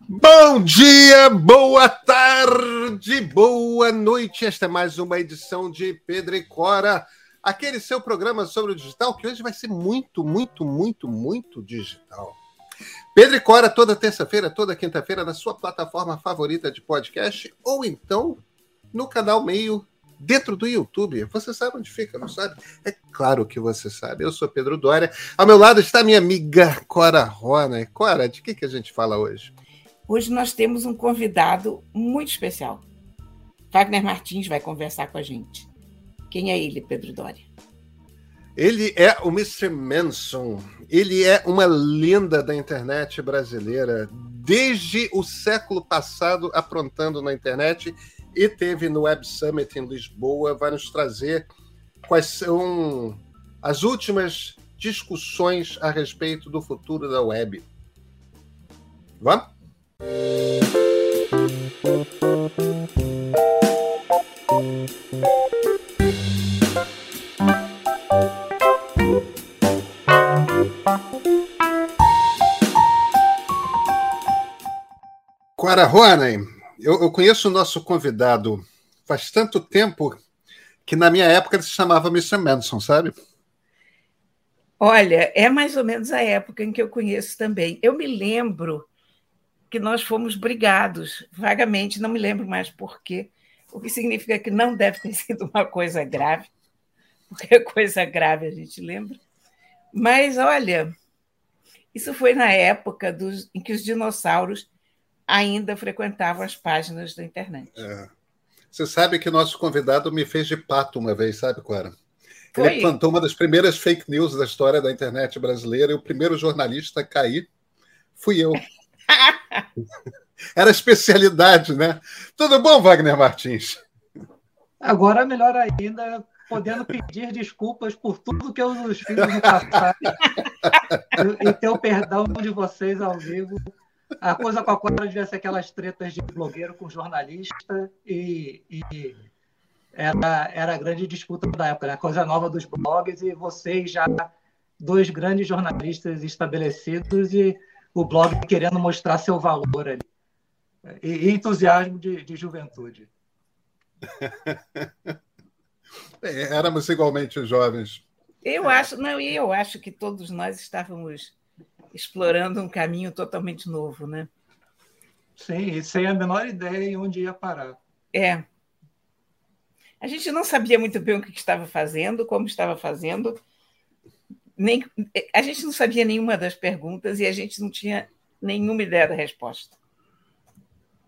Bom dia, boa tarde, boa noite. Esta é mais uma edição de Pedro e Cora, aquele seu programa sobre o digital que hoje vai ser muito, muito, muito, muito digital. Pedro e Cora toda terça-feira, toda quinta-feira na sua plataforma favorita de podcast ou então no canal Meio dentro do YouTube. Você sabe onde fica, não sabe? É claro que você sabe. Eu sou Pedro Dória. Ao meu lado está minha amiga Cora Rona. Cora, de que, que a gente fala hoje? Hoje nós temos um convidado muito especial. Wagner Martins vai conversar com a gente. Quem é ele, Pedro Doria? Ele é o Mr. Manson. Ele é uma lenda da internet brasileira. Desde o século passado, aprontando na internet, e teve no Web Summit em Lisboa. Vai nos trazer quais são as últimas discussões a respeito do futuro da web. Vamos? Cora Ronen, eu, eu conheço o nosso convidado faz tanto tempo que na minha época ele se chamava Mr. Manson, sabe? Olha, é mais ou menos a época em que eu conheço também. Eu me lembro que nós fomos brigados, vagamente, não me lembro mais por quê, o que significa que não deve ter sido uma coisa grave, porque coisa grave a gente lembra. Mas, olha, isso foi na época dos, em que os dinossauros ainda frequentavam as páginas da internet. É. Você sabe que nosso convidado me fez de pato uma vez, sabe, Clara? Ele Foi. plantou uma das primeiras fake news da história da internet brasileira e o primeiro jornalista a cair fui eu. Era especialidade, né? Tudo bom, Wagner Martins? Agora, melhor ainda, podendo pedir desculpas por tudo que eu fiz no passado e ter o perdão de vocês ao vivo. A coisa com a qual devia ser aquelas tretas de blogueiro com jornalista e, e era, era a grande disputa da época, né? a coisa nova dos blogs e vocês já dois grandes jornalistas estabelecidos e o blog querendo mostrar seu valor ali. E, entusiasmo de, de juventude. É, éramos igualmente jovens. Eu acho, não, e eu acho que todos nós estávamos explorando um caminho totalmente novo, né? Sim, e sem a menor ideia em onde ia parar. É. A gente não sabia muito bem o que estava fazendo, como estava fazendo, nem, a gente não sabia nenhuma das perguntas e a gente não tinha nenhuma ideia da resposta.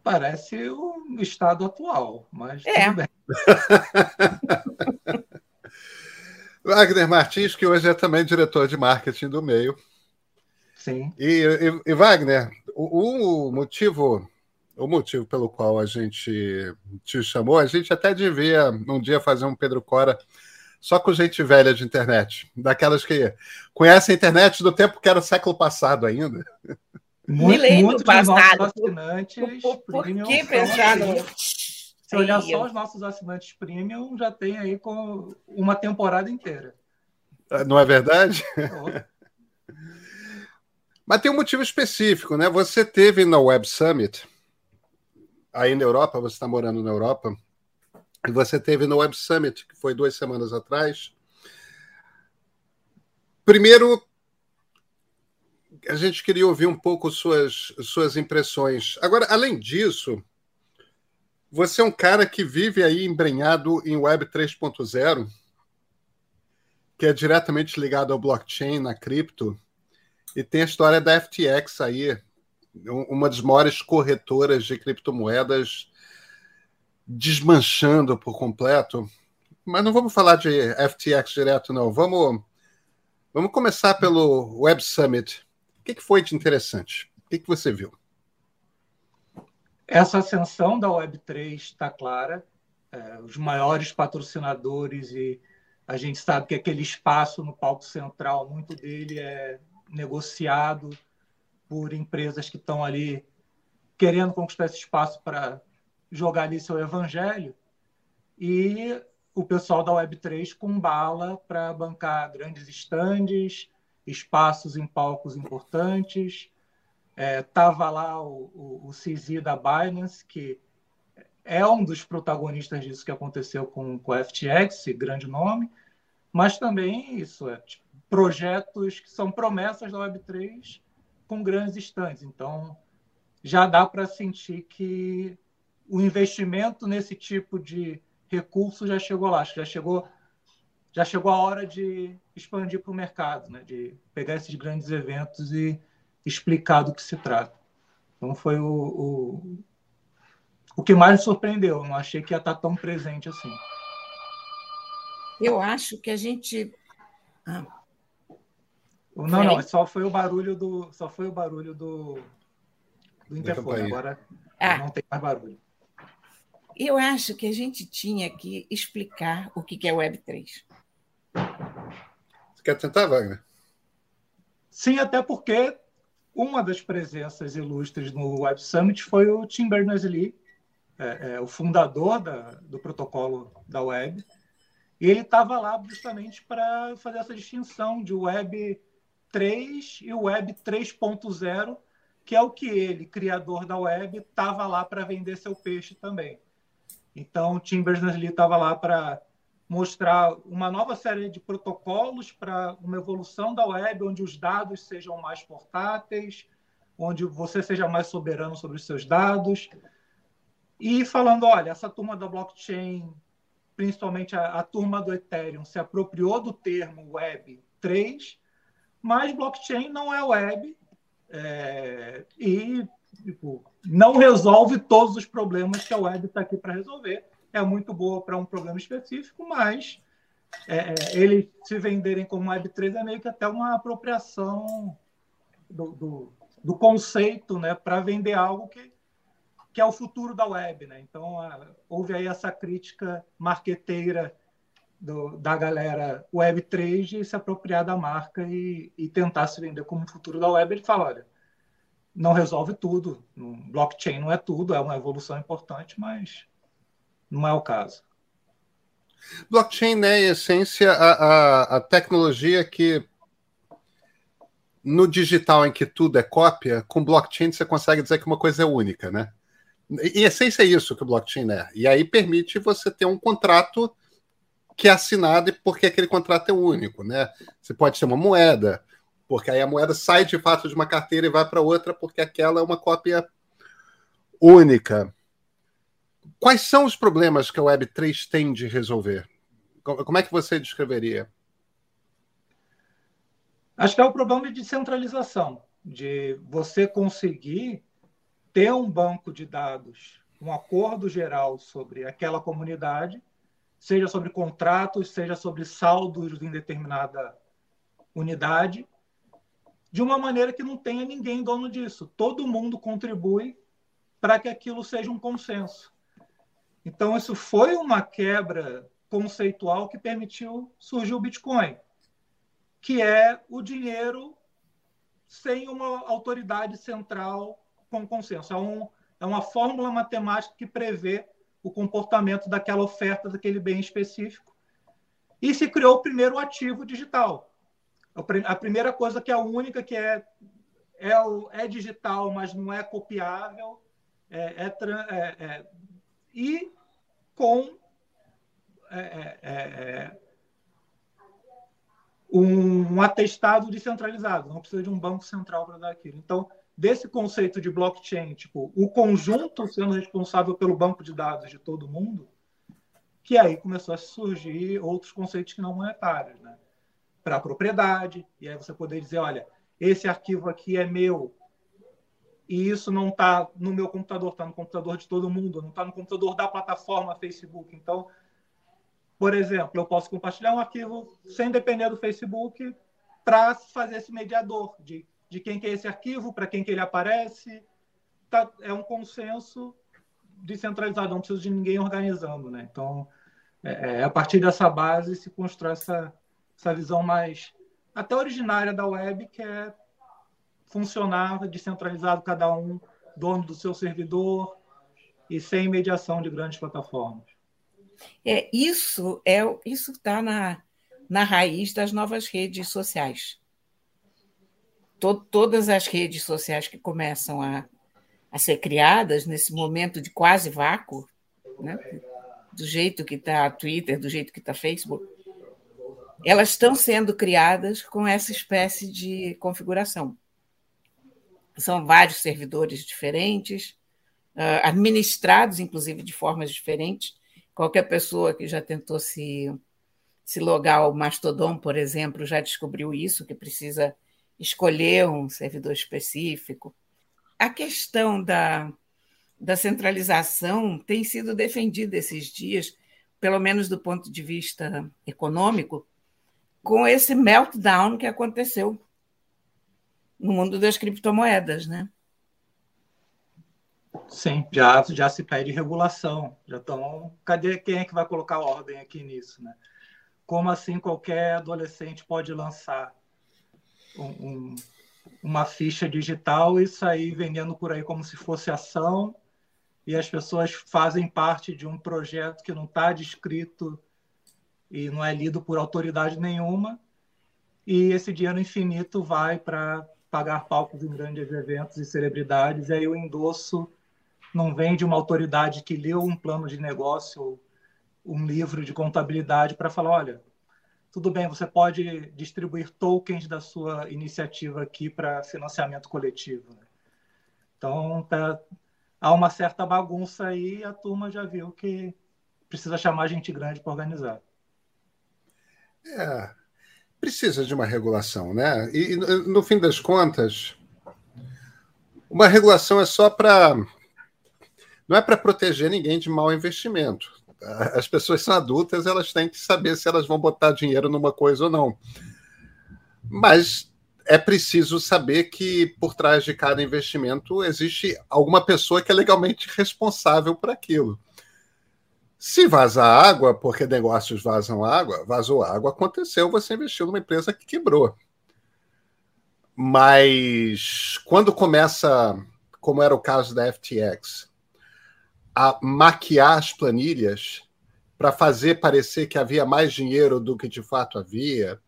Parece o estado atual, mas é. tudo bem. Wagner Martins, que hoje é também diretor de marketing do meio. Sim. E, e, e Wagner, o, o, motivo o motivo pelo qual a gente te chamou, a gente até devia um dia fazer um Pedro Cora só com gente velha de internet, daquelas que conhecem a internet do tempo que era o século passado ainda. Muito, Me lembro passado. Assinantes por, por que pensar no... Se olhar só os nossos assinantes premium, já tem aí com uma temporada inteira. Ah, não é verdade? Mas tem um motivo específico, né? Você teve na Web Summit, aí na Europa, você está morando na Europa, e você teve no Web Summit, que foi duas semanas atrás. Primeiro, a gente queria ouvir um pouco suas, suas impressões. Agora, além disso, você é um cara que vive aí embrenhado em Web 3.0, que é diretamente ligado ao blockchain, na cripto, e tem a história da FTX aí, uma das maiores corretoras de criptomoedas desmanchando por completo. Mas não vamos falar de FTX direto, não. Vamos, vamos começar pelo Web Summit. O que, foi de interessante? O que, você viu? Essa ascensão da Web3 está clara. É, os maiores patrocinadores e a gente sabe que aquele espaço no palco central, muito dele é negociado por empresas que estão ali querendo conquistar esse espaço para jogar ali seu evangelho e o pessoal da Web3 com bala para bancar grandes estandes, espaços em palcos importantes, Estava é, lá o, o, o CZ da Binance, que é um dos protagonistas disso que aconteceu com, o FTX, grande nome, mas também isso é tipo, projetos que são promessas da Web3 com grandes estantes. Então, já dá para sentir que o investimento nesse tipo de recurso já chegou lá, já chegou já chegou a hora de expandir para o mercado, né? de pegar esses grandes eventos e explicar do que se trata. Então foi o, o, o que mais me surpreendeu. Não achei que ia estar tão presente assim. Eu acho que a gente. Ah. Não, não, só foi o barulho do. Só foi o barulho do, do interfone. Agora ah. não tem mais barulho. Eu acho que a gente tinha que explicar o que é Web3. Você quer tentar, Wagner? Sim, até porque uma das presenças ilustres no Web Summit foi o Tim Berners-Lee, é, é, o fundador da, do protocolo da web, e ele estava lá justamente para fazer essa distinção de Web 3 e Web 3.0, que é o que ele, criador da web, estava lá para vender seu peixe também. Então, o Tim Berners-Lee estava lá para mostrar uma nova série de protocolos para uma evolução da web, onde os dados sejam mais portáteis, onde você seja mais soberano sobre os seus dados. E falando, olha, essa turma da blockchain, principalmente a, a turma do Ethereum, se apropriou do termo Web 3, mas blockchain não é web é, e tipo, não resolve todos os problemas que a web está aqui para resolver é muito boa para um problema específico, mas é, é eles se venderem como Web3 é meio que até uma apropriação do, do, do conceito né, para vender algo que, que é o futuro da web. Né? Então, houve aí essa crítica marqueteira do, da galera Web3 de se apropriar da marca e, e tentar se vender como o futuro da web. Ele fala, olha, não resolve tudo, blockchain não é tudo, é uma evolução importante, mas não é o caso. Blockchain é, em essência, a, a, a tecnologia que no digital em que tudo é cópia, com blockchain você consegue dizer que uma coisa é única, né? Em essência é isso que o blockchain é. E aí permite você ter um contrato que é assinado porque aquele contrato é único, né? Você pode ter uma moeda, porque aí a moeda sai de fato de uma carteira e vai para outra porque aquela é uma cópia única. Quais são os problemas que a Web3 tem de resolver? Como é que você descreveria? Acho que é o problema de descentralização, de você conseguir ter um banco de dados, um acordo geral sobre aquela comunidade, seja sobre contratos, seja sobre saldos em determinada unidade, de uma maneira que não tenha ninguém dono disso. Todo mundo contribui para que aquilo seja um consenso. Então, isso foi uma quebra conceitual que permitiu surgir o Bitcoin, que é o dinheiro sem uma autoridade central com consenso. É, um, é uma fórmula matemática que prevê o comportamento daquela oferta, daquele bem específico. E se criou o primeiro ativo digital. A primeira coisa que é a única, que é, é, é digital, mas não é copiável, é, é, é, é e com é, é, um, atestado descentralizado, não precisa de um banco central para dar aquilo. Então, desse conceito de blockchain, tipo, o conjunto sendo responsável pelo banco de dados de todo mundo, que aí começou a surgir outros conceitos que não monetários, né? Para a propriedade, e aí você poder dizer, olha, esse arquivo aqui é meu, e isso não está no meu computador, está no computador de todo mundo, não está no computador da plataforma Facebook. Então, por exemplo, eu posso compartilhar um arquivo sem depender do Facebook para fazer esse mediador de, de quem que é esse arquivo, para quem que ele aparece. Tá, é um consenso descentralizado, não precisa de ninguém organizando. Né? Então, é, é a partir dessa base se constrói essa, essa visão mais até originária da web, que é funcionava descentralizado, cada um dono do seu servidor e sem mediação de grandes plataformas. É isso é isso está na, na raiz das novas redes sociais. to, todas as redes sociais que começam a, a ser criadas nesse momento de quase vácuo, né? do jeito que está Twitter, do jeito que está Facebook, elas estão sendo criadas com essa espécie de configuração. São vários servidores diferentes, uh, administrados, inclusive, de formas diferentes. Qualquer pessoa que já tentou se, se logar ao Mastodon, por exemplo, já descobriu isso, que precisa escolher um servidor específico. A questão da, da centralização tem sido defendida esses dias, pelo menos do ponto de vista econômico, com esse meltdown que aconteceu no mundo das criptomoedas, né? Sim, já, já se pede regulação. Já estão. Cadê quem é que vai colocar ordem aqui nisso, né? Como assim qualquer adolescente pode lançar um, um, uma ficha digital e sair vendendo por aí como se fosse ação e as pessoas fazem parte de um projeto que não está descrito e não é lido por autoridade nenhuma e esse dinheiro infinito vai para pagar palcos em grandes eventos e celebridades e aí o endosso não vem de uma autoridade que leu um plano de negócio um livro de contabilidade para falar olha tudo bem, você pode distribuir tokens da sua iniciativa aqui para financiamento coletivo. Então, tá, há uma certa bagunça aí e a turma já viu que precisa chamar gente grande para organizar. É, precisa de uma regulação, né? E, no fim das contas, uma regulação é só para. Não é para proteger ninguém de mau investimento as pessoas são adultas, elas têm que saber se elas vão botar dinheiro numa coisa ou não. Mas é preciso saber que por trás de cada investimento existe alguma pessoa que é legalmente responsável por aquilo. Se vazar água, porque negócios vazam água, vazou água, aconteceu, você investiu numa empresa que quebrou. Mas quando começa, como era o caso da FTX, a maquiar as planilhas para fazer parecer que havia mais dinheiro do que de fato havia.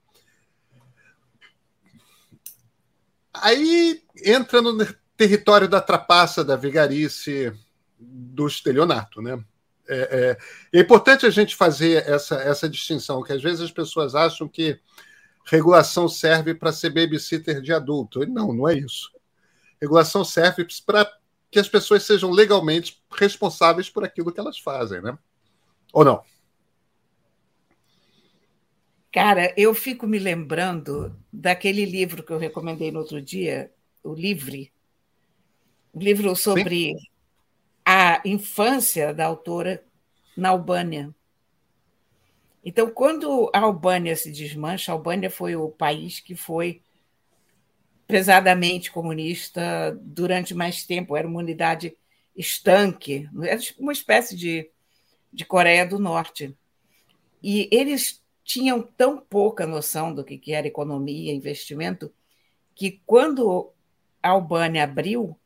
Aí entra no território da trapaça, da vigarice, do estelionato, né? É, é, é, importante a gente fazer essa, essa distinção, que às vezes as pessoas acham que regulação serve para ser babysitter de adulto. Não, não é isso. Regulação serve para que as pessoas sejam legalmente responsáveis por aquilo que elas fazem, né? Ou não? Cara, eu fico me lembrando daquele livro que eu recomendei no outro dia, o Livre, o livro sobre Sim. A infância da autora na Albânia. Então, quando a Albânia se desmancha, a Albânia foi o país que foi pesadamente comunista durante mais tempo, era uma unidade estanque, era uma espécie de, de Coreia do Norte. E eles tinham tão pouca noção do que era economia, investimento, que quando a Albânia abriu,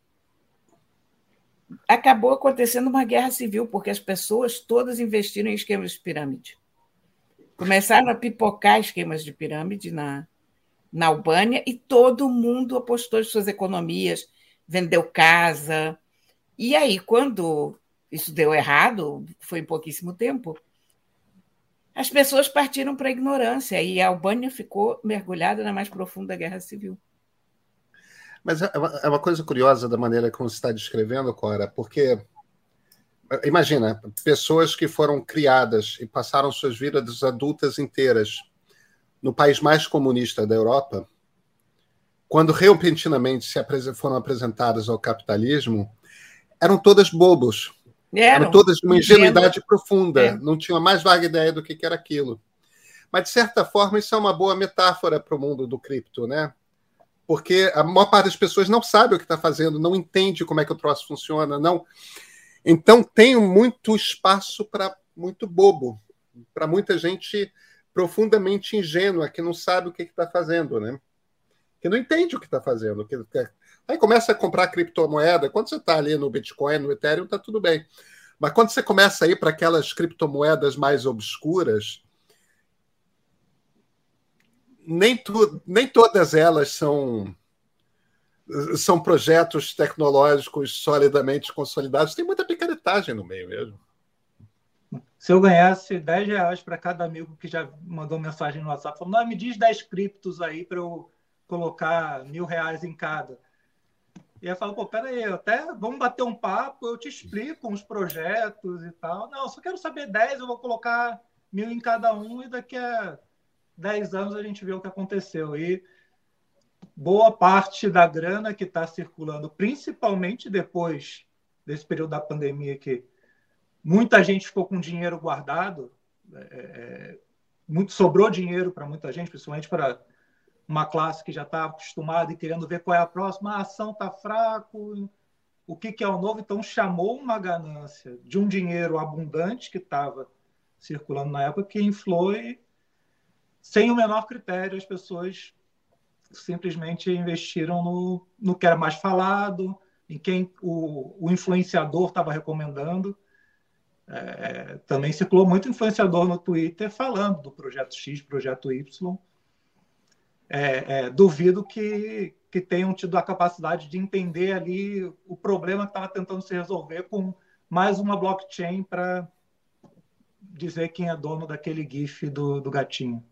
acabou acontecendo uma guerra civil, porque as pessoas todas investiram em esquemas de pirâmide. Começaram a pipocar esquemas de pirâmide na, na Albânia e todo mundo apostou em suas economias, vendeu casa. E aí, quando isso deu errado, foi em pouquíssimo tempo, as pessoas partiram para a ignorância e a Albânia ficou mergulhada na mais profunda guerra civil. Mas é uma, é uma coisa curiosa da maneira como você está descrevendo, Cora, porque imagina, pessoas que foram criadas e passaram suas vidas adultas inteiras no país mais comunista da Europa, quando repentinamente se foram apresentadas ao capitalismo, eram todas bobos. Eram, eram todas de uma ingenuidade profunda, é. não tinham a mais vaga ideia do que era aquilo. Mas, de certa forma, isso é uma boa metáfora para o mundo do cripto, né? Porque a maior parte das pessoas não sabe o que está fazendo, não entende como é que o troço funciona, não. Então, tem muito espaço para muito bobo, para muita gente profundamente ingênua, que não sabe o que está fazendo, né? Que não entende o que está fazendo. Que, que... Aí começa a comprar criptomoeda. Quando você está ali no Bitcoin, no Ethereum, está tudo bem. Mas quando você começa a ir para aquelas criptomoedas mais obscuras, nem, tu, nem todas elas são são projetos tecnológicos solidamente consolidados. Tem muita picaretagem no meio mesmo. Se eu ganhasse 10 reais para cada amigo que já mandou mensagem no WhatsApp, falando, me diz 10 criptos aí para eu colocar mil reais em cada. E aí falo, pô, peraí, até vamos bater um papo, eu te explico uns projetos e tal. Não, só quero saber 10, eu vou colocar mil em cada um e daqui a 10 anos a gente vê o que aconteceu. E boa parte da grana que está circulando, principalmente depois desse período da pandemia que muita gente ficou com dinheiro guardado, é, é muito sobrou dinheiro para muita gente, principalmente para uma classe que já está acostumada e querendo ver qual é a próxima, a ação está fraco, o que, que, é o novo? Então chamou uma ganância de um dinheiro abundante que estava circulando na época que inflou e, sem o menor critério, as pessoas simplesmente investiram no, no que era mais falado, em quem o, o influenciador estava recomendando. É, também circulou muito influenciador no Twitter falando do projeto X, projeto Y é, é, duvido que, que tenham tido a capacidade de entender ali o problema que estava tentando se resolver com mais uma blockchain para dizer quem é dono daquele GIF do, do gatinho.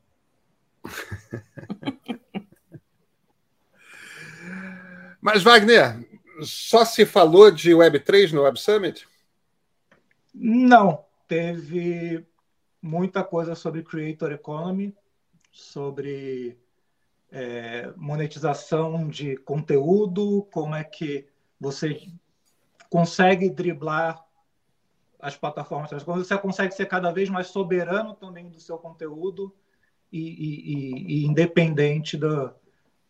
Mas, Wagner, só se falou de Web3 no Web Summit? Não. Teve muita coisa sobre Creator Economy, sobre é, monetização de conteúdo, como é que você consegue driblar as plataformas, você consegue ser cada vez mais soberano também do seu conteúdo e, e, e independente da,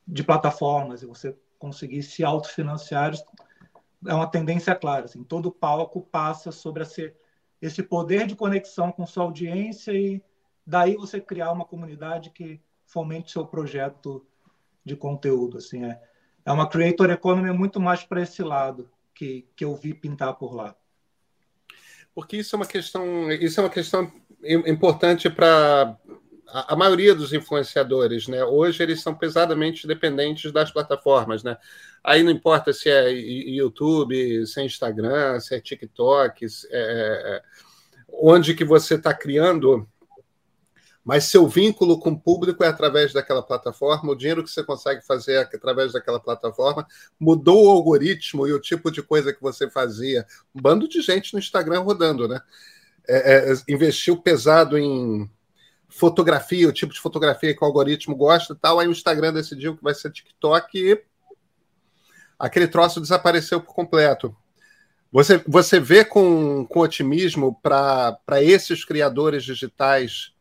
de plataformas, e você conseguir se autofinanciar é uma tendência clara. Assim, todo palco passa sobre esse, esse poder de conexão com sua audiência e daí você criar uma comunidade que fomente seu projeto de conteúdo. Assim, é, é uma creator economy muito mais para esse lado que, que eu vi pintar por lá. Porque isso é uma questão, isso é uma questão importante para a, maioria dos influenciadores, né? Hoje eles são pesadamente dependentes das plataformas, né? Aí não importa se é YouTube, se é Instagram, se é TikTok, se é, é, é onde que você está criando mas seu vínculo com o público é através daquela plataforma, o dinheiro que você consegue fazer através daquela plataforma mudou o algoritmo e o tipo de coisa que você fazia. Um bando de gente no Instagram rodando, né? É, é, investiu pesado em fotografia, o tipo de fotografia que o algoritmo gosta e tal, aí o Instagram decidiu que vai ser TikTok e aquele troço desapareceu por completo. Você, você vê com, com otimismo para esses criadores digitais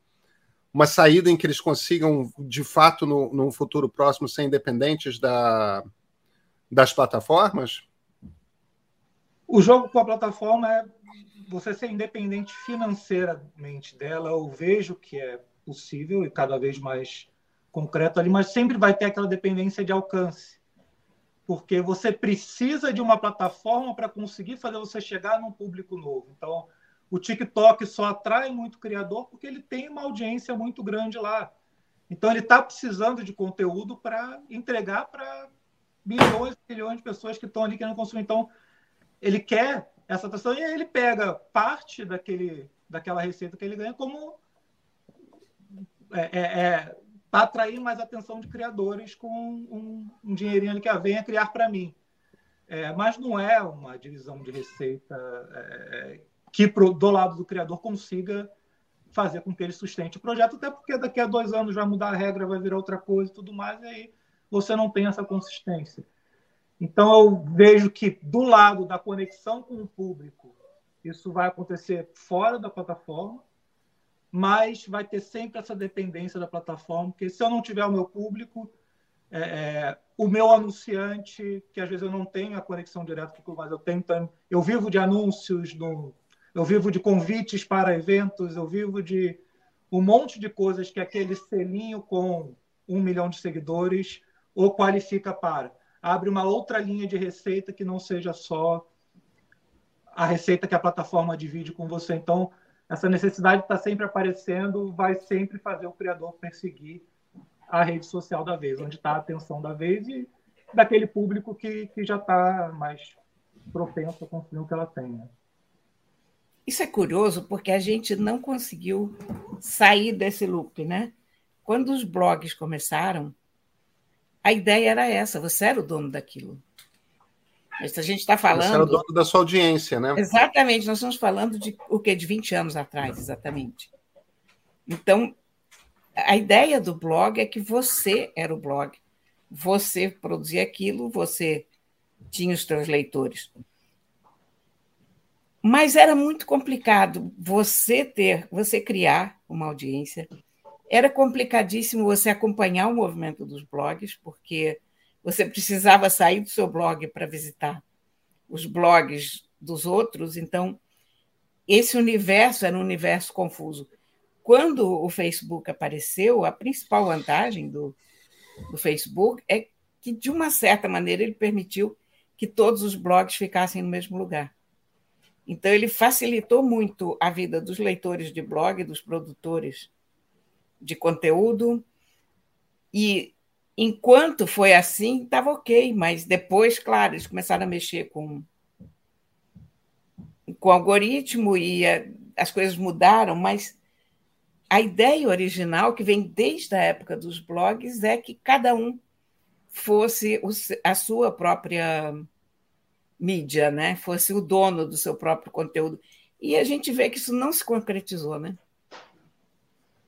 uma saída em que eles consigam, de fato, no, num futuro próximo, ser independentes da, das plataformas? O jogo com a plataforma é você ser independente financeiramente dela. Eu vejo que é possível e cada vez mais concreto ali, mas sempre vai ter aquela dependência de alcance. Porque você precisa de uma plataforma para conseguir fazer você chegar num público novo. Então, o TikTok só atrai muito criador porque ele tem uma audiência muito grande lá. Então ele está precisando de conteúdo para entregar para milhões e milhões de pessoas que estão ali querendo consumir. Então ele quer essa atenção e aí ele pega parte daquele, daquela receita que ele ganha como é, é, é para atrair mais atenção de criadores com um, um dinheirinho que venha criar para mim. É, mas não é uma divisão de receita é, que pro, do lado do criador consiga fazer com que ele sustente o projeto, até porque daqui a dois anos vai mudar a regra, vai virar outra coisa e tudo mais, e aí você não tem essa consistência. Então eu vejo que do lado da conexão com o público, isso vai acontecer fora da plataforma, mas vai ter sempre essa dependência da plataforma, porque se eu não tiver o meu público, é, é, o meu anunciante, que às vezes eu não tenho a conexão direta com mas eu tenho, eu vivo de anúncios no, eu vivo de convites para eventos, eu vivo de um monte de coisas que aquele selinho com um milhão de seguidores o qualifica para. Abre uma outra linha de receita que não seja só a receita que a plataforma divide com você. Então, essa necessidade está sempre aparecendo, vai sempre fazer o criador perseguir a rede social da vez, onde está a atenção da vez, e daquele público que, que já está mais propenso a consumir o que ela tem. Né? Isso é curioso porque a gente não conseguiu sair desse loop, né? Quando os blogs começaram, a ideia era essa, você era o dono daquilo. Mas a gente está falando. Você era o dono da sua audiência, né? Exatamente, nós estamos falando de o quê? De 20 anos atrás, exatamente. Então, a ideia do blog é que você era o blog. Você produzia aquilo, você tinha os seus leitores. Mas era muito complicado você ter, você criar uma audiência. Era complicadíssimo você acompanhar o movimento dos blogs, porque você precisava sair do seu blog para visitar os blogs dos outros. Então, esse universo era um universo confuso. Quando o Facebook apareceu, a principal vantagem do, do Facebook é que, de uma certa maneira, ele permitiu que todos os blogs ficassem no mesmo lugar. Então, ele facilitou muito a vida dos leitores de blog, dos produtores de conteúdo. E enquanto foi assim, estava ok, mas depois, claro, eles começaram a mexer com, com o algoritmo e a, as coisas mudaram, mas a ideia original, que vem desde a época dos blogs, é que cada um fosse a sua própria mídia, né? fosse o dono do seu próprio conteúdo. E a gente vê que isso não se concretizou, né?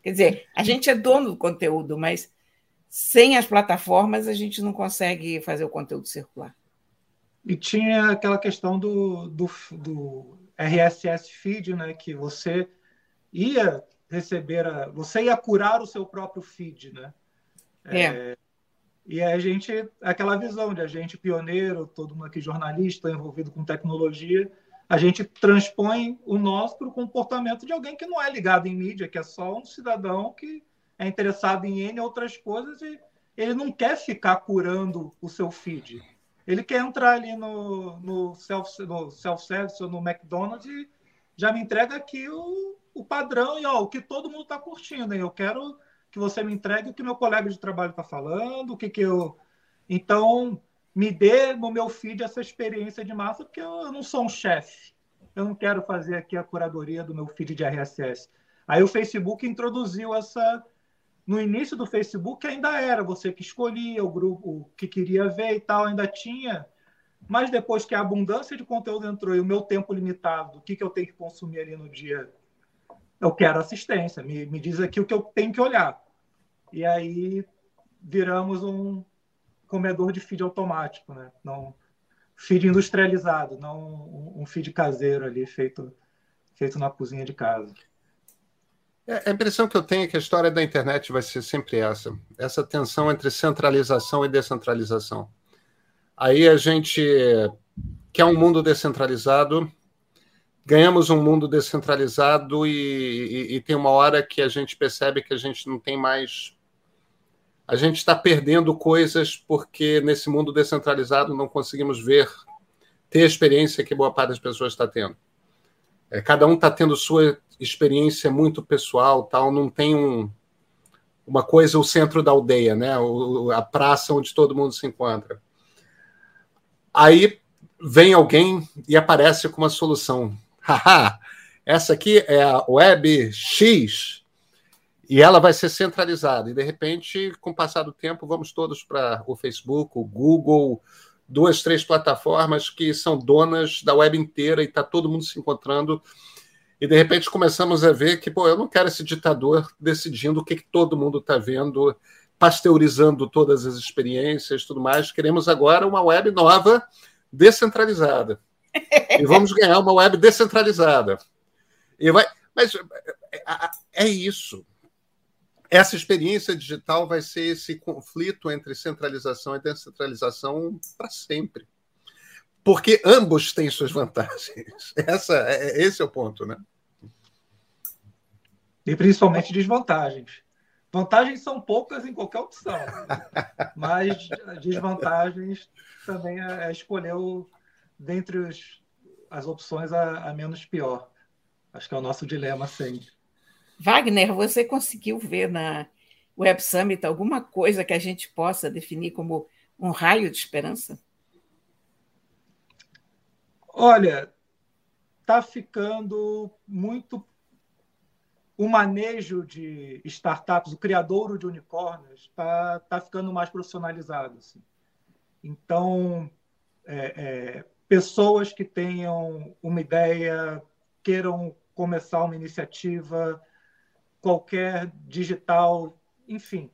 Quer dizer, a gente é dono do conteúdo, mas sem as plataformas a gente não consegue fazer o conteúdo circular. E tinha aquela questão do, do, do RSS feed, né? Que você ia receber, a, você ia curar o seu próprio feed, né? É. é e a gente, aquela visão de a gente pioneiro, todo mundo aqui jornalista, envolvido com tecnologia, a gente transpõe o nosso para o comportamento de alguém que não é ligado em mídia, que é só um cidadão que é interessado em N outras coisas e ele não quer ficar curando o seu feed. Ele quer entrar ali no, no self-service self ou no McDonald's e já me entrega aqui o, o padrão e ó, o que todo mundo está curtindo. Hein? Eu quero que você me entregue o que meu colega de trabalho está falando, o que, que eu. Então, me dê no meu feed essa experiência de massa, porque eu não sou um chefe. Eu não quero fazer aqui a curadoria do meu feed de RSS. Aí o Facebook introduziu essa. No início do Facebook ainda era você que escolhia o grupo que queria ver e tal, ainda tinha. Mas depois que a abundância de conteúdo entrou e o meu tempo limitado, o que, que eu tenho que consumir ali no dia, eu quero assistência. Me, me diz aqui o que eu tenho que olhar e aí viramos um comedor de feed automático, né? Não feed industrializado, não um feed caseiro ali feito feito na cozinha de casa. É, a impressão que eu tenho é que a história da internet vai ser sempre essa, essa tensão entre centralização e descentralização. Aí a gente quer um mundo descentralizado, ganhamos um mundo descentralizado e, e, e, tem uma hora que a gente percebe que a gente não tem mais a gente está perdendo coisas porque nesse mundo descentralizado não conseguimos ver, ter a experiência que boa parte das pessoas está tendo. É, cada um está tendo sua experiência muito pessoal, tal, não tem um, uma coisa, o centro da aldeia, né? O, a praça onde todo mundo se encontra. Aí vem alguém e aparece com uma solução. Haha, essa aqui é a Web X, e ela vai ser centralizada. E, de repente, com o passar do tempo, vamos todos para o Facebook, o Google, duas, três plataformas que são donas da web inteira e está todo mundo se encontrando. E, de repente, começamos a ver que, pô, eu não quero esse ditador decidindo o que, que todo mundo está vendo, pasteurizando todas as experiências tudo mais. Queremos agora uma web nova, descentralizada. e vamos ganhar uma web descentralizada. E vai... Mas é, é, é isso essa experiência digital vai ser esse conflito entre centralização e descentralização para sempre. Porque ambos têm suas vantagens. Essa, é, esse é o ponto, né? E principalmente desvantagens. Vantagens são poucas em qualquer opção, mas desvantagens também é, é escolher o, dentre os, as opções a, a menos pior. Acho que é o nosso dilema sempre. Wagner, você conseguiu ver na Web Summit alguma coisa que a gente possa definir como um raio de esperança? Olha, está ficando muito. O manejo de startups, o criadouro de unicórnios, está tá ficando mais profissionalizado. Assim. Então, é, é, pessoas que tenham uma ideia, queiram começar uma iniciativa, qualquer digital, enfim,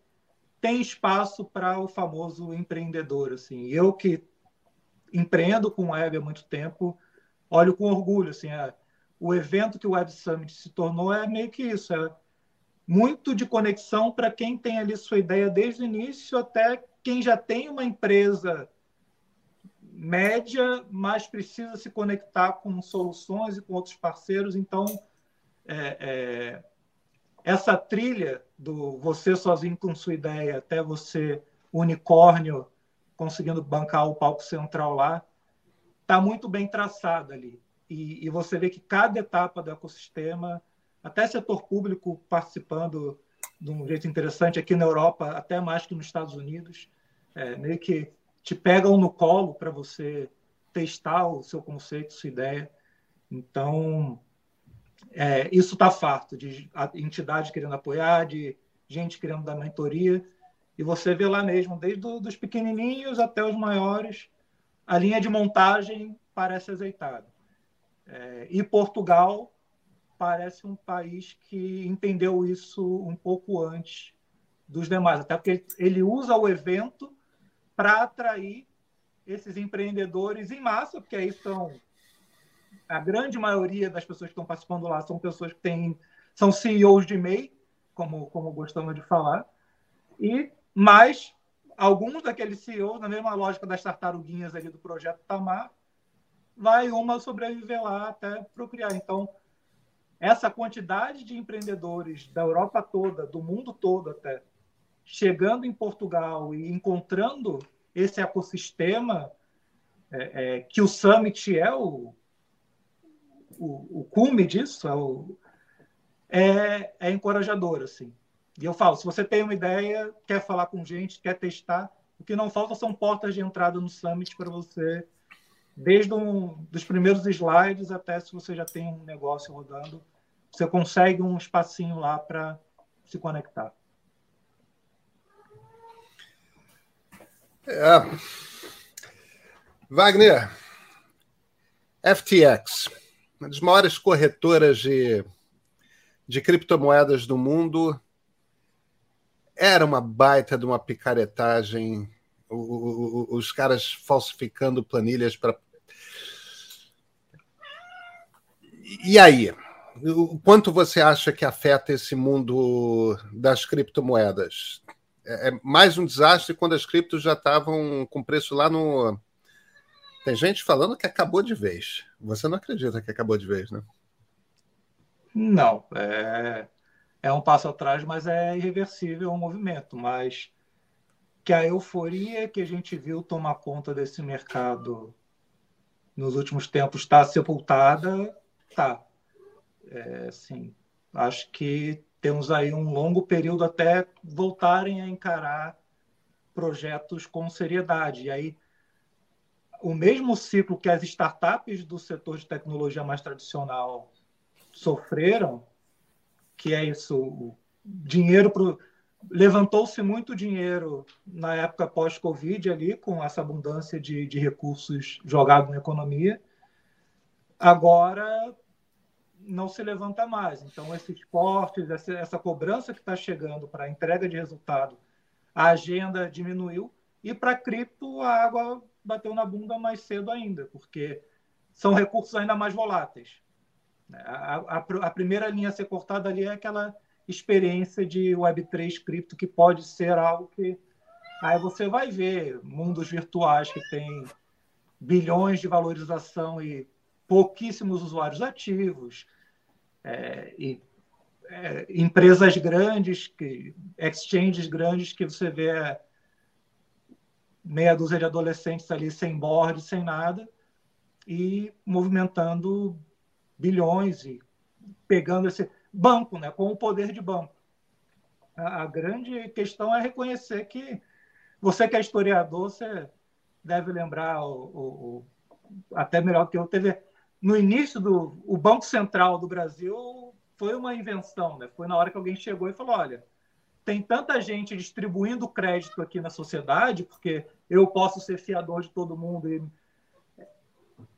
tem espaço para o famoso empreendedor. Assim. Eu que empreendo com web há muito tempo, olho com orgulho. Assim, é, o evento que o Web Summit se tornou é meio que isso, é muito de conexão para quem tem ali sua ideia desde o início até quem já tem uma empresa média, mas precisa se conectar com soluções e com outros parceiros. Então, é, é, essa trilha do você sozinho com sua ideia até você unicórnio conseguindo bancar o palco central lá, está muito bem traçada ali. E, e, você vê que cada etapa do ecossistema, até setor público participando de um jeito interessante aqui na Europa, até mais que nos Estados Unidos, é, meio que te pegam no colo para você testar o seu conceito, sua ideia. Então, é, isso está farto de entidade querendo apoiar, de gente querendo dar mentoria. E você vê lá mesmo, desde do, dos pequenininhos até os maiores, a linha de montagem parece azeitada. É, e Portugal parece um país que entendeu isso um pouco antes dos demais, até porque ele usa o evento para atrair esses empreendedores em massa, porque aí são a grande maioria das pessoas que estão participando lá são pessoas que têm são CEOs de MEI, como como gostamos de falar, e mais alguns daqueles CEOs na mesma lógica das tartaruguinhas ali do projeto Tamar, vai uma sobreviver lá até procriar. Então, essa quantidade de empreendedores da Europa toda, do mundo todo até, chegando em Portugal e encontrando esse ecossistema é, é, que o Summit é o, o, o cume disso, é, o, é, é encorajador. Assim. E eu falo, se você tem uma ideia, quer falar com gente, quer testar, o que não falta são portas de entrada no Summit para você, desde um, dos primeiros slides até se você já tem um negócio rodando, você consegue um espacinho lá para se conectar. É. Wagner, FTX, uma das maiores corretoras de, de criptomoedas do mundo, era uma baita de uma picaretagem, o, o, os caras falsificando planilhas para. E aí? O quanto você acha que afeta esse mundo das criptomoedas? É, é mais um desastre quando as criptos já estavam com preço lá no. Tem gente falando que acabou de vez. Você não acredita que acabou de vez, né? Não. É, é um passo atrás, mas é irreversível o movimento. Mas que a euforia que a gente viu tomar conta desse mercado nos últimos tempos está sepultada, tá. É, acho que temos aí um longo período até voltarem a encarar projetos com seriedade. E aí, o mesmo ciclo que as startups do setor de tecnologia mais tradicional sofreram, que é isso, dinheiro pro... levantou-se muito dinheiro na época pós-Covid ali, com essa abundância de, de recursos jogados na economia. Agora não se levanta mais. Então, esses cortes, essa, essa cobrança que está chegando para entrega de resultado, a agenda diminuiu. E para cripto, a água bateu na bunda mais cedo ainda, porque são recursos ainda mais voláteis. A, a, a primeira linha a ser cortada ali é aquela experiência de Web3 cripto, que pode ser algo que. Aí você vai ver mundos virtuais que têm bilhões de valorização e pouquíssimos usuários ativos, é, e, é, empresas grandes, que, exchanges grandes que você vê meia dúzia de adolescentes ali sem board, sem nada, e movimentando bilhões e pegando esse banco, né, com o poder de banco. A, a grande questão é reconhecer que Você que é historiador, você deve lembrar o, o, o até melhor que eu teve no início do o Banco Central do Brasil foi uma invenção, né? Foi na hora que alguém chegou e falou, olha, tem tanta gente distribuindo crédito aqui na sociedade, porque eu posso ser fiador de todo mundo e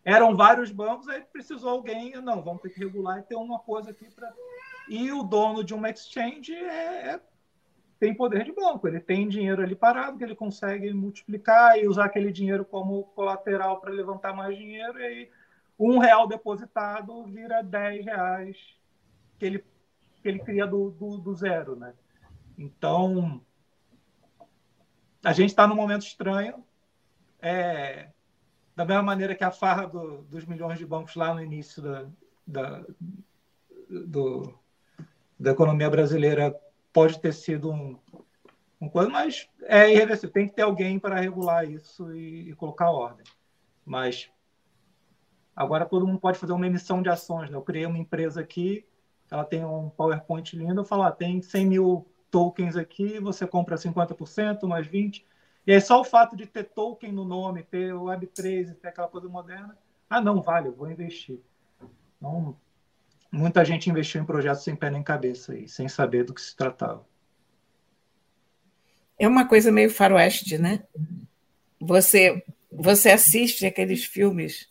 eram vários bancos, aí precisou alguém, não, vamos ter que regular e ter uma coisa aqui para. E o dono de uma exchange é, é, tem poder de banco, ele tem dinheiro ali parado que ele consegue multiplicar e usar aquele dinheiro como colateral para levantar mais dinheiro, e aí um real depositado vira 10 reais que ele, que ele cria do, do, do zero. Né? Então, a gente está num momento estranho. É, da mesma maneira que a farra do, dos milhões de bancos lá no início da, da, do, da economia brasileira pode ter sido um, um coisa, mas é irreversível. Tem que ter alguém para regular isso e, e, colocar ordem. Mas agora todo mundo pode fazer uma emissão de ações. Né? Eu criei uma empresa aqui, ela tem um PowerPoint lindo, eu falo, ah, tem 100 mil tokens aqui, você compra 50%, mais 20%. E aí só o fato de ter token no nome, ter o Web3, ter aquela coisa moderna, ah, não, vale, eu vou investir. Então, muita gente investiu em projetos sem pé nem cabeça e sem saber do que se tratava. É uma coisa meio faroeste, né? Você, você assiste aqueles filmes,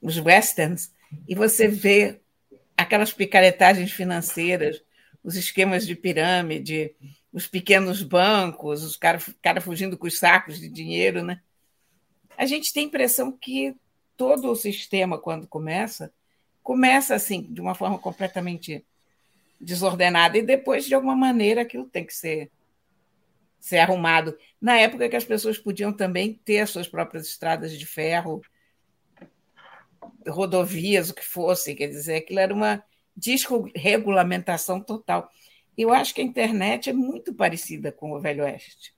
os westerns, e você vê aquelas picaretagens financeiras, os esquemas de pirâmide, os pequenos bancos, os caras cara fugindo com os sacos de dinheiro, né? A gente tem a impressão que todo o sistema, quando começa, começa assim, de uma forma completamente desordenada, e depois, de alguma maneira, aquilo tem que ser, ser arrumado. Na época que as pessoas podiam também ter as suas próprias estradas de ferro, rodovias, o que fosse, quer dizer, aquilo era uma desregulamentação total. Eu acho que a internet é muito parecida com o Velho Oeste.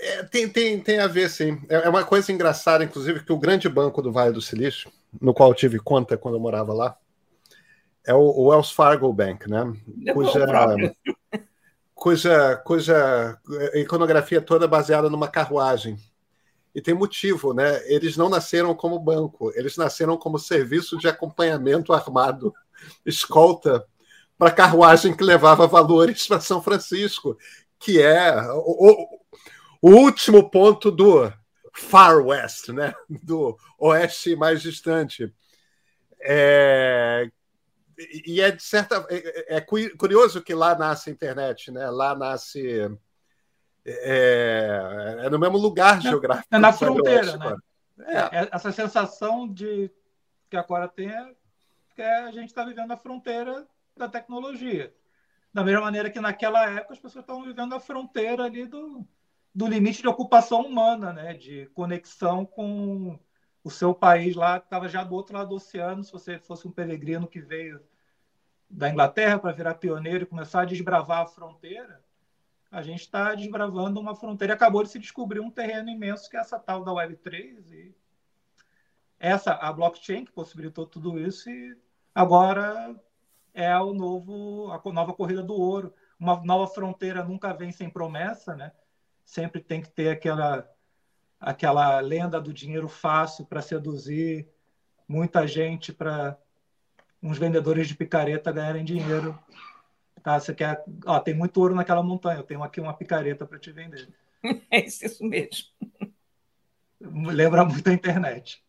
É, tem, tem, tem a ver, sim. É, é uma coisa engraçada, inclusive, que o grande banco do Vale do Silício, no qual eu tive conta quando eu morava lá, é o, o Wells Fargo Bank, né? Cuja, cuja, cuja iconografia toda baseada numa carruagem. E tem motivo, né? Eles não nasceram como banco, eles nasceram como serviço de acompanhamento armado escolta para carruagem que levava valores para São Francisco, que é o, o, último ponto do Far West, né? do oeste mais distante. É, e é de certa é, é, curioso que lá nasce a internet, né? Lá nasce é, é no mesmo lugar é, geográfico. É na fronteira, né? É. é. Essa sensação de que agora tem é porque a gente está vivendo a fronteira da tecnologia. Da mesma maneira que naquela época as pessoas estavam vivendo a fronteira ali do, do limite de ocupação humana, né? de conexão com o seu país lá, que estava já do outro lado do oceano. Se você fosse um peregrino que veio da Inglaterra para virar pioneiro e começar a desbravar a fronteira, a gente está desbravando uma fronteira. Acabou de se descobrir um terreno imenso que é essa tal da Web3 e essa a blockchain que possibilitou tudo isso e agora é o novo a nova corrida do ouro. Uma nova fronteira nunca vem sem promessa né? Sempre tem que ter aquela aquela lenda do dinheiro fácil para seduzir muita gente para uns vendedores de picareta ganharem dinheiro tá você quer ó, tem muito ouro naquela montanha eu tenho aqui uma picareta para te vender é isso mesmo lembra muito a internet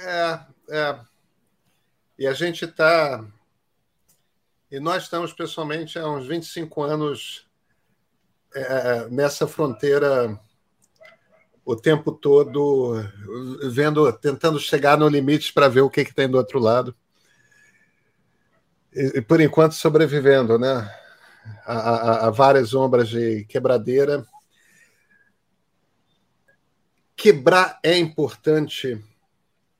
é, é. E a gente está. E nós estamos, pessoalmente, há uns 25 anos é, nessa fronteira o tempo todo, vendo, tentando chegar no limite para ver o que, que tem do outro lado. E, por enquanto sobrevivendo, né? A, a, a várias ombras de quebradeira. Quebrar é importante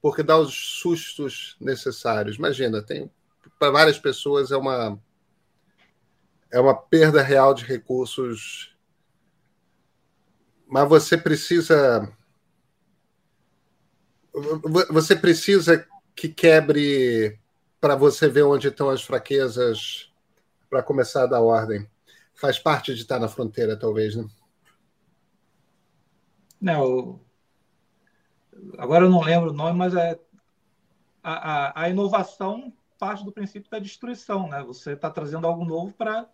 porque dá os sustos necessários. Imagina, tem para várias pessoas é uma é uma perda real de recursos, mas você precisa você precisa que quebre para você ver onde estão as fraquezas para começar a dar ordem. faz parte de estar na fronteira, talvez, né? Não, agora eu não lembro o nome, mas é a, a, a inovação parte do princípio da destruição, né? Você está trazendo algo novo para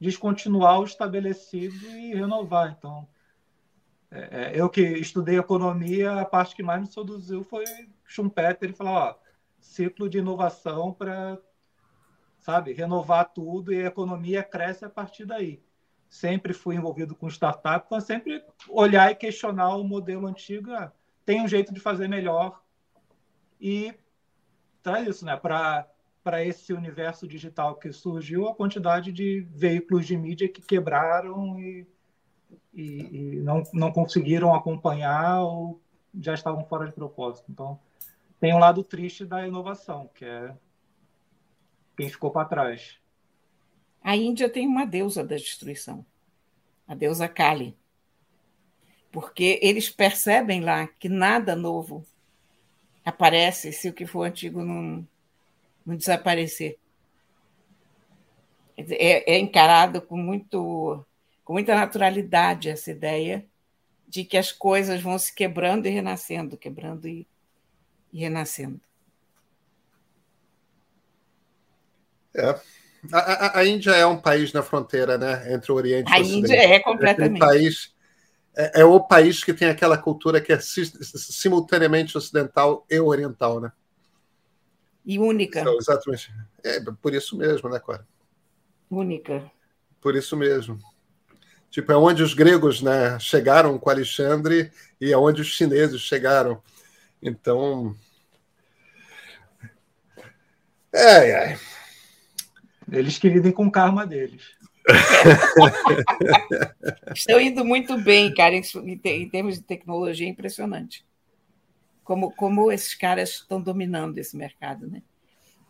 descontinuar o estabelecido e renovar. Então, é, é, eu que estudei economia, a parte que mais me seduziu foi Schumpeter. Ele falou: ó, ciclo de inovação para, sabe, renovar tudo e a economia cresce a partir daí. Sempre fui envolvido com startup, então sempre olhar e questionar o modelo antigo. Ah, tem um jeito de fazer melhor e traz isso, né? Para para esse universo digital que surgiu, a quantidade de veículos de mídia que quebraram e, e, e não, não conseguiram acompanhar ou já estavam fora de propósito. Então, tem um lado triste da inovação, que é quem ficou para trás. A Índia tem uma deusa da destruição, a deusa Kali. Porque eles percebem lá que nada novo aparece se o que for antigo não, não desaparecer. É, é encarado com, muito, com muita naturalidade essa ideia de que as coisas vão se quebrando e renascendo, quebrando e, e renascendo. É. A, a, a, Índia é um país na fronteira, né, entre o Oriente e o Ocidente. A Índia é completamente. É, um país, é, é, o país que tem aquela cultura que é simultaneamente ocidental e oriental, né? E única. Então, exatamente. É por isso mesmo, né, Cora? Única. Por isso mesmo. Tipo, é onde os gregos né, chegaram com Alexandre e é onde os chineses chegaram. Então. É, é. Eles que lidem com o karma deles. Estão indo muito bem, cara, em, termos de tecnologia, impressionante como, como esses caras estão dominando esse mercado. Né?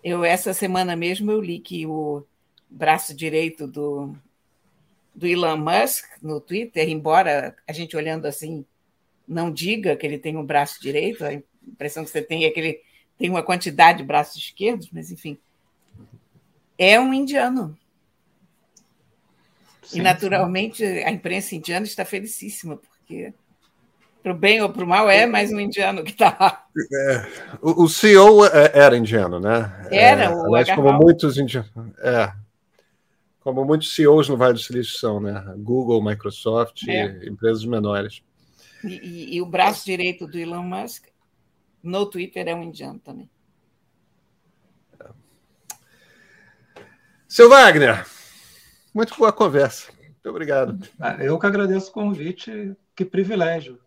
Eu, essa semana mesmo eu li que o braço direito do, do Elon Musk no Twitter, embora a gente olhando assim não diga que ele tem um braço direito, a impressão que você tem é que ele tem uma quantidade de braços esquerdos, mas enfim, é um indiano. Sim, e naturalmente sim. a imprensa indiana está felicíssima, porque para o bem ou para o mal, é mais um indiano que está lá. É, o, o, CEO é, era indiano, né? Era, é, o aliás, como muitos indianos. É, como muitos CEOs no Vale do Silício são, né? Google, Microsoft, é. empresas menores. E, e, e, o braço direito do Elon Musk no Twitter é um indiano também. Seu Wagner, muito boa conversa. Muito obrigado. Ah, eu que agradeço o convite. Que privilégio.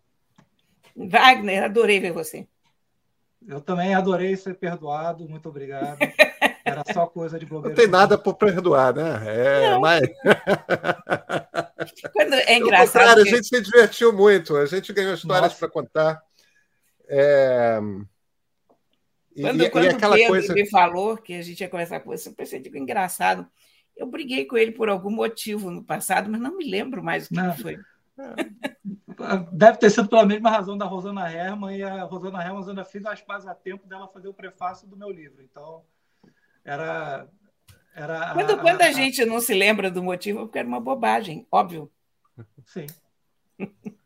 Wagner, adorei ver você. Eu também adorei ser perdoado, muito obrigado. Era só coisa de blogueiro. Não tem nada por perdoar, né? É, Não. mas. Quando é engraçado. que... A gente se divertiu muito, a gente ganhou histórias para contar. É... Quando, e, quando e aquela Pedro coisa... me falou que a gente ia conversar com você, eu pensei, digo, engraçado. Eu briguei com ele por algum motivo no passado, mas não me lembro mais o que Não. foi. Deve ter sido pela mesma razão da Rosana Herman, e a Rosana Herman ainda fiz as pazes a tempo dela fazer o prefácio do meu livro. Então, era. era quando a, quando a, a gente não se lembra do motivo, porque era uma bobagem, óbvio. Sim.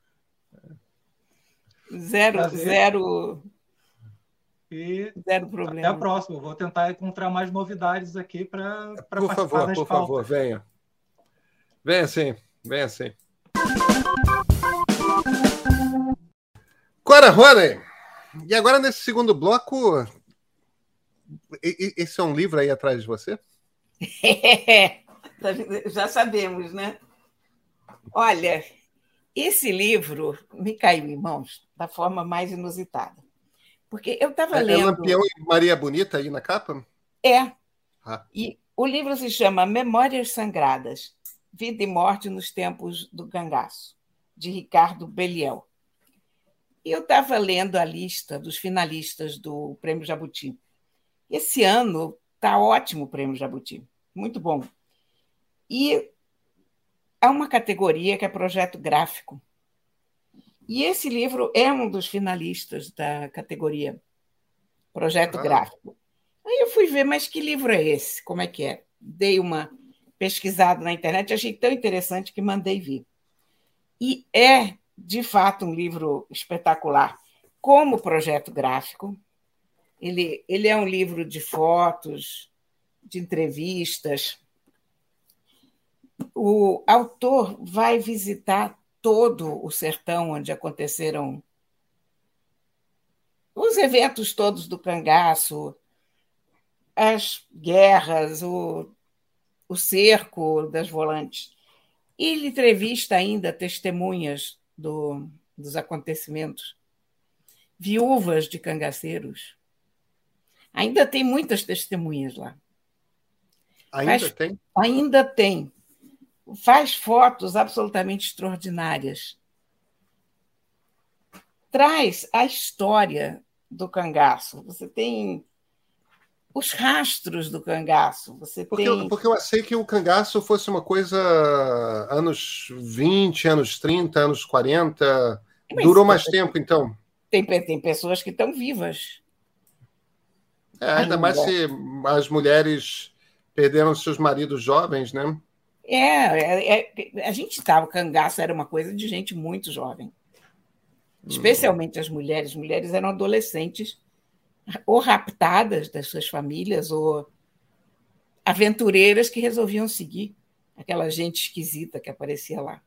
zero, Prazer. zero. E zero problema. Até a próxima. Vou tentar encontrar mais novidades aqui para. Por favor, por pautas. favor, venha. Venha sim, venha sim. Cora Rony, e agora nesse segundo bloco, esse é um livro aí atrás de você? já sabemos, né? Olha, esse livro me caiu em mãos da forma mais inusitada. Porque eu estava é, lendo. É Lampião e Maria Bonita aí na capa? É. Ah. E o livro se chama Memórias Sangradas Vida e Morte nos Tempos do Cangaço, de Ricardo Beliel. E eu estava lendo a lista dos finalistas do Prêmio Jabuti. Esse ano está ótimo o Prêmio Jabuti, muito bom. E há uma categoria que é projeto gráfico. E esse livro é um dos finalistas da categoria projeto ah. gráfico. Aí eu fui ver, mas que livro é esse? Como é que é? Dei uma pesquisado na internet, achei tão interessante que mandei vir. E é, de fato, um livro espetacular. Como projeto gráfico, ele, ele é um livro de fotos, de entrevistas. O autor vai visitar todo o sertão onde aconteceram os eventos todos do cangaço, as guerras, o, o cerco das volantes. E ele entrevista ainda testemunhas do, dos acontecimentos, viúvas de cangaceiros. Ainda tem muitas testemunhas lá. Ainda Faz, tem? Ainda tem. Faz fotos absolutamente extraordinárias. Traz a história do cangaço. Você tem os rastros do cangaço. Você porque, tem... eu, porque eu achei que o cangaço fosse uma coisa anos 20, anos 30, anos 40. Mas Durou mais tempo, então. Tem, tem pessoas que estão vivas. É, ainda, mais se as mulheres perderam seus maridos jovens, né? É, é, é a gente estava, cangaço era uma coisa de gente muito jovem. Hum. Especialmente as mulheres. As mulheres eram adolescentes ou raptadas das suas famílias, ou aventureiras que resolviam seguir aquela gente esquisita que aparecia lá.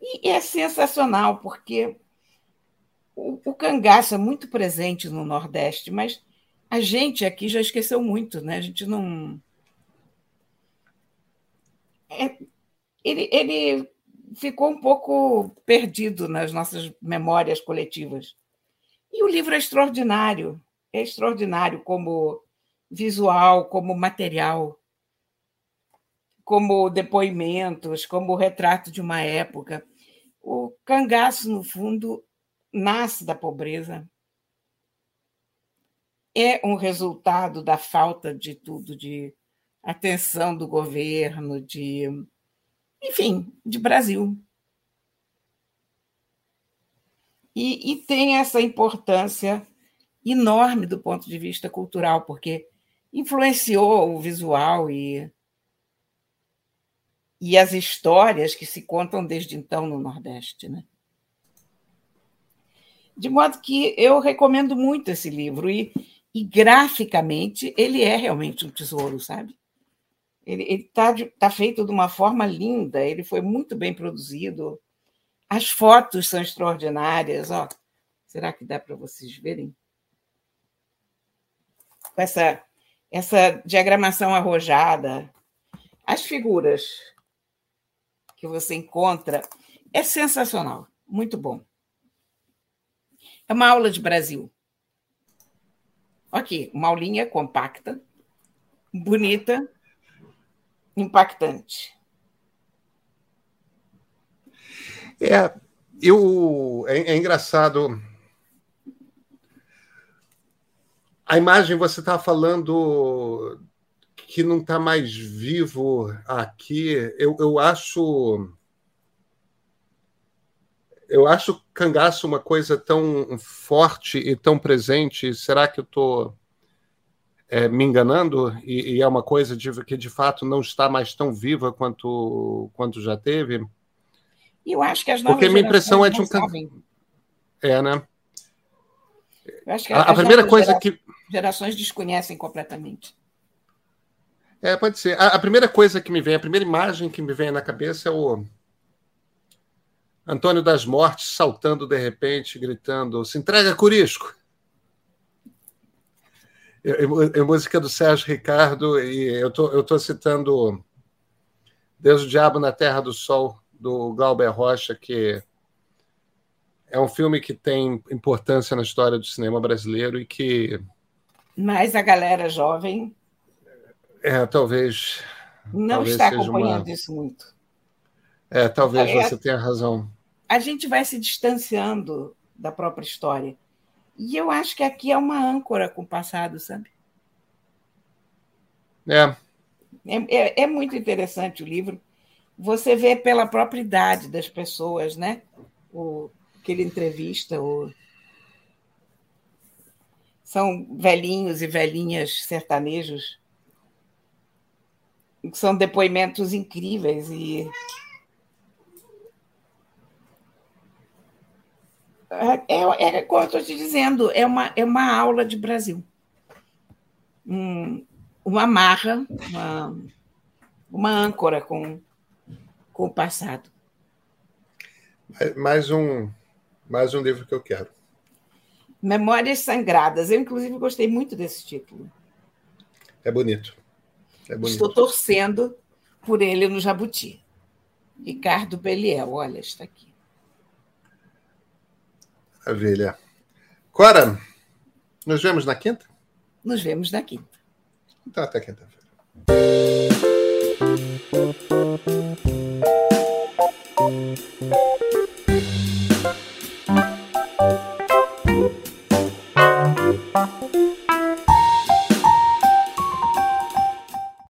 E é sensacional, porque o, o cangaço é muito presente no Nordeste, mas a gente aqui já esqueceu muito, né? A gente não. É, ele, ele ficou um pouco perdido nas nossas memórias coletivas. E o livro é extraordinário, é extraordinário como visual, como material, como depoimentos, como retrato de uma época. O cangaço, no fundo, nasce da pobreza. É um resultado da falta de tudo, de atenção do governo, de, enfim, de Brasil. E, e tem essa importância enorme do ponto de vista cultural, porque influenciou o visual e, e as histórias que se contam desde então no Nordeste. Né? De modo que eu recomendo muito esse livro, e, e graficamente ele é realmente um tesouro, sabe? Ele está tá feito de uma forma linda, ele foi muito bem produzido. As fotos são extraordinárias. Ó, será que dá para vocês verem? Com essa, essa diagramação arrojada. As figuras que você encontra é sensacional, muito bom. É uma aula de Brasil. Aqui, uma aulinha compacta, bonita, impactante. É, eu, é, é engraçado. A imagem, você está falando que não está mais vivo aqui. Eu, eu acho. Eu acho cangaço uma coisa tão forte e tão presente. Será que eu estou é, me enganando? E, e, é uma coisa de, que de fato não está mais tão viva quanto, quanto já teve? Eu acho que as novas Porque minha impressão é de um sabem. É, né? Eu acho que a, a primeira coisa gera... que gerações desconhecem completamente. É, pode ser. A, a, primeira coisa que me vem, a primeira imagem que me vem na cabeça é o Antônio das Mortes saltando de repente, gritando: "Se entrega, Curisco!" É, é música do Sérgio Ricardo e eu tô, eu tô citando Deus o Diabo na Terra do Sol do Glauber Rocha, que é um filme que tem importância na história do cinema brasileiro e que. Mas a galera jovem. É, talvez. Não talvez está acompanhando uma... isso muito. É, talvez é, você tenha razão. A gente vai se distanciando da própria história. E eu acho que aqui é uma âncora com o passado, sabe? É. É, é, é muito interessante o livro você vê pela própria idade das pessoas, né? O que ele entrevista, o... são velhinhos e velhinhas sertanejos são depoimentos incríveis e é, é como eu estou te dizendo, é uma, é uma aula de Brasil. Um, uma marra, uma, uma âncora com, com o passado. Mais um, mais um livro que eu quero. Memórias Sangradas. Eu, inclusive, gostei muito desse título. É bonito. É bonito. Estou torcendo por ele no Jabuti. Ricardo Beliel, olha, está aqui. Maravilha. Cora, nos vemos na quinta? Nos vemos na quinta. Então, até quinta-feira.